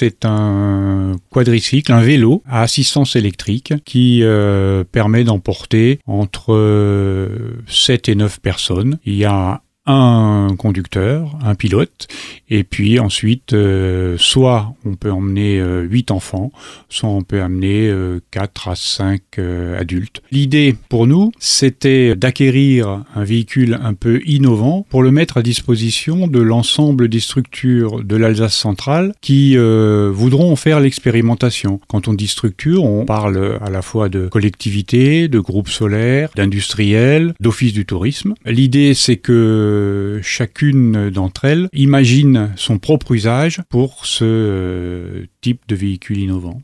c'est un quadricycle, un vélo à assistance électrique qui euh, permet d'emporter entre 7 et 9 personnes. Il y a un conducteur, un pilote, et puis ensuite, euh, soit on peut emmener euh, 8 enfants, soit on peut amener euh, 4 à 5 euh, adultes. L'idée pour nous, c'était d'acquérir un véhicule un peu innovant pour le mettre à disposition de l'ensemble des structures de l'Alsace centrale qui euh, voudront faire l'expérimentation. Quand on dit structure, on parle à la fois de collectivités, de groupes solaires, d'industriels, d'office du tourisme. L'idée, c'est que chacune d'entre elles imagine son propre usage pour euh, type de véhicule innovant.